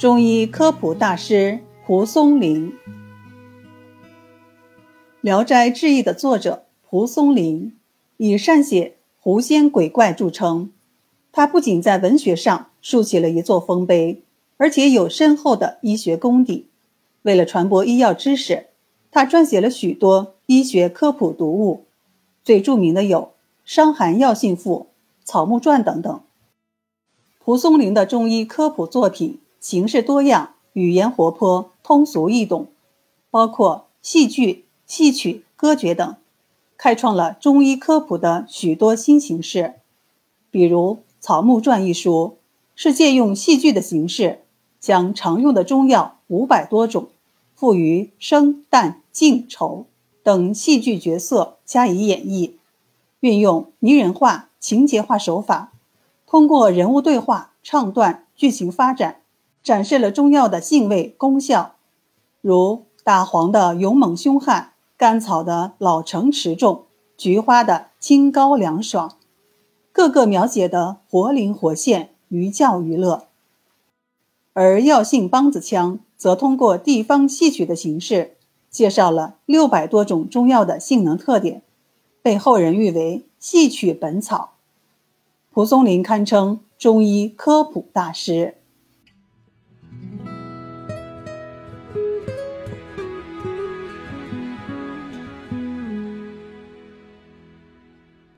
中医科普大师蒲松龄，《聊斋志异》的作者蒲松龄以善写狐仙鬼怪著称。他不仅在文学上竖起了一座丰碑，而且有深厚的医学功底。为了传播医药知识，他撰写了许多医学科普读物，最著名的有《伤寒药性赋》《草木传》等等。蒲松龄的中医科普作品形式多样，语言活泼，通俗易懂，包括戏剧、戏曲、歌诀等，开创了中医科普的许多新形式。比如《草木传》一书，是借用戏剧的形式，将常用的中药五百多种，赋予生、旦、净、丑等戏剧角色加以演绎，运用拟人化、情节化手法。通过人物对话、唱段、剧情发展，展示了中药的性味功效，如大黄的勇猛凶悍，甘草的老成持重，菊花的清高凉爽，各个描写的活灵活现，寓教于乐。而药性梆子腔则通过地方戏曲的形式，介绍了六百多种中药的性能特点，被后人誉为戏曲本草。蒲松龄堪称中医科普大师。